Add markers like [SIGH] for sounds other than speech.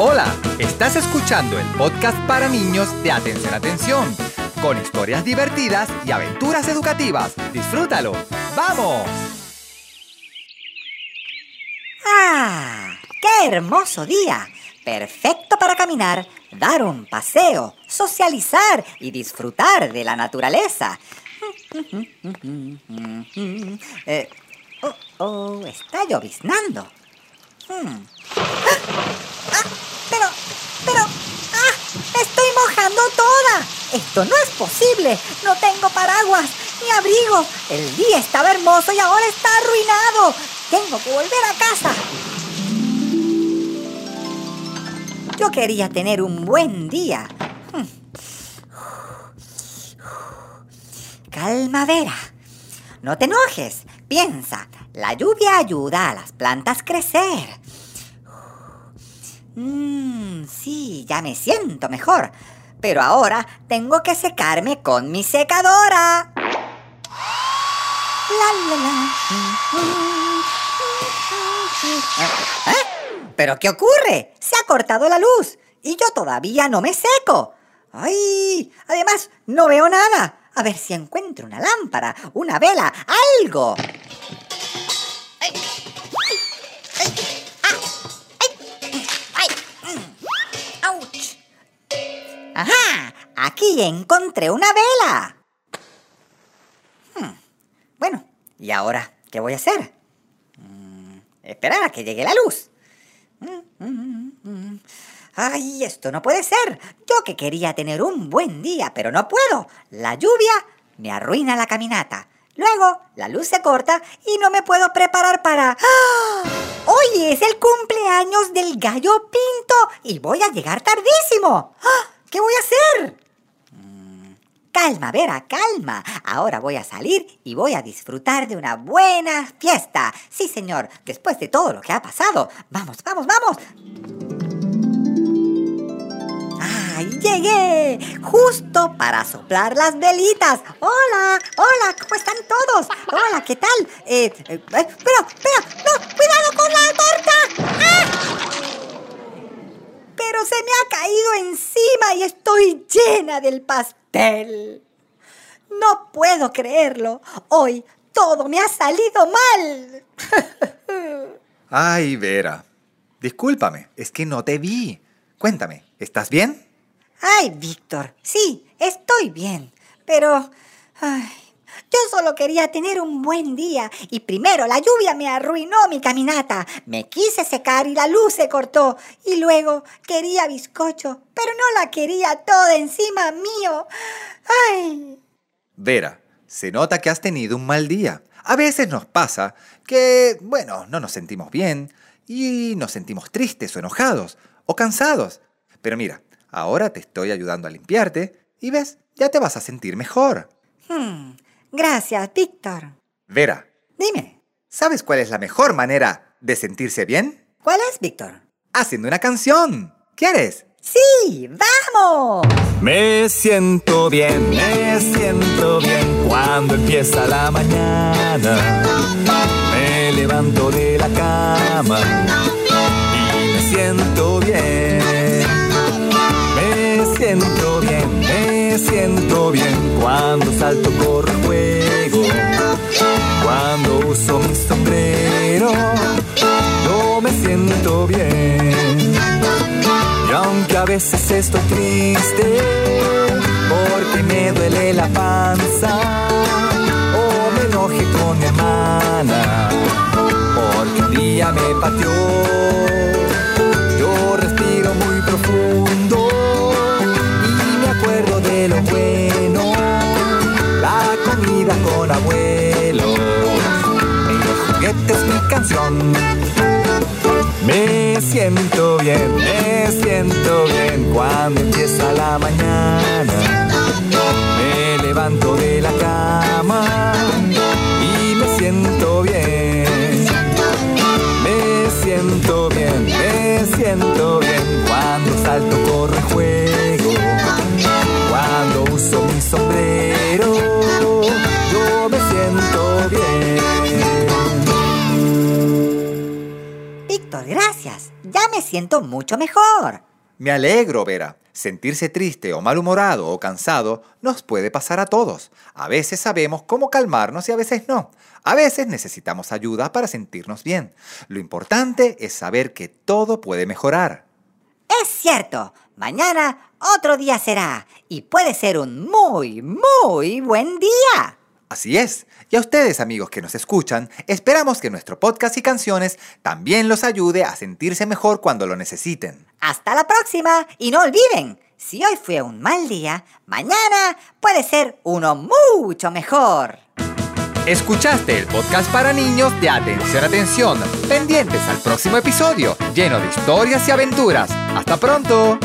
Hola, estás escuchando el podcast para niños de Atención Atención, con historias divertidas y aventuras educativas. Disfrútalo. ¡Vamos! ¡Ah! ¡Qué hermoso día! Perfecto para caminar, dar un paseo, socializar y disfrutar de la naturaleza. [LAUGHS] Eh, oh, oh, está lloviznando. Hmm. ¡Ah! ¡Ah! Pero, ¡ah! ¡Me estoy mojando toda! Esto no es posible. No tengo paraguas ni abrigo. El día estaba hermoso y ahora está arruinado. Tengo que volver a casa. Yo quería tener un buen día. Hmm. [SIGHS] Calma, Vera. No te enojes. Piensa, la lluvia ayuda a las plantas crecer. Mmm, sí, ya me siento mejor. Pero ahora tengo que secarme con mi secadora. La, la, la. ¿Eh? ¿Pero qué ocurre? Se ha cortado la luz y yo todavía no me seco. ¡Ay! Además, no veo nada. A ver si encuentro una lámpara, una vela, algo. Encontré una vela. Hmm, Bueno, ¿y ahora qué voy a hacer? Mm, esperar a que llegue la luz. Mm, mm, mm. Ay, esto no puede ser. Yo que quería tener un buen día, pero no puedo. La lluvia me arruina la caminata. Luego, la luz se corta y no me puedo preparar para... ¡Ah! Hoy es el cumpleaños del gallo pinto y voy a llegar tardísimo. ¡Ah! ¿Qué voy a hacer? Calma, Vera, calma. Ahora voy a salir y voy a disfrutar de una buena fiesta. Sí, señor, después de todo lo que ha pasado. Vamos, vamos, vamos. ¡Ay, llegué! Justo para soplar las velitas. Hola, hola, ¿cómo están todos? Hola, ¿qué tal? Eh, eh, eh, pero, pero, no, cuidado con la torta. ¡Ah! Pero se me ha caído encima y estoy llena del pastel. No puedo creerlo. Hoy todo me ha salido mal. [LAUGHS] Ay, Vera. Discúlpame, es que no te vi. Cuéntame, ¿estás bien? Ay, Víctor, sí, estoy bien, pero... ay, yo solo quería tener un buen día y primero la lluvia me arruinó mi caminata. Me quise secar y la luz se cortó. Y luego quería bizcocho, pero no la quería toda encima mío. Ay, Vera, se nota que has tenido un mal día. A veces nos pasa que, bueno, no nos sentimos bien y nos sentimos tristes o enojados o cansados. Pero mira, ahora te estoy ayudando a limpiarte y ves, ya te vas a sentir mejor. hmm, gracias, Víctor. Vera, Dime, ¿sabes cuál es la mejor manera de sentirse bien? ¿cuál es, Víctor? Haciendo una canción. ¿Quieres? Sí, vamos. Me siento bien, me siento bien cuando empieza la mañana. Me levanto de la cama y me siento bien. Me siento bien, me siento bien cuando salto, corro, juego. Cuando uso mi sombrero, yo me siento bien. Y aunque a veces estoy triste, porque me duele la panza, o me enoje con mi hermana, porque un día me pateó, con abuelo, mi juguete es mi canción. Me siento bien, me siento bien cuando empieza la mañana. Me levanto de la cama y me siento bien. Me siento bien, me siento bien cuando salto, corro me siento mucho mejor. Me alegro, Vera. Sentirse triste o malhumorado o cansado nos puede pasar a todos. A veces sabemos cómo calmarnos y a veces no. A veces necesitamos ayuda para sentirnos bien. Lo importante es saber que todo puede mejorar. Es cierto, mañana otro día será y puede ser un muy, muy buen día. Así es. Y a ustedes, amigos que nos escuchan, esperamos que nuestro podcast y canciones también los ayude a sentirse mejor cuando lo necesiten. Hasta la próxima y no olviden, si hoy fue un mal día, mañana puede ser uno mucho mejor. Escuchaste el podcast para niños de Atención Atención, pendientes al próximo episodio, lleno de historias y aventuras. ¡Hasta pronto!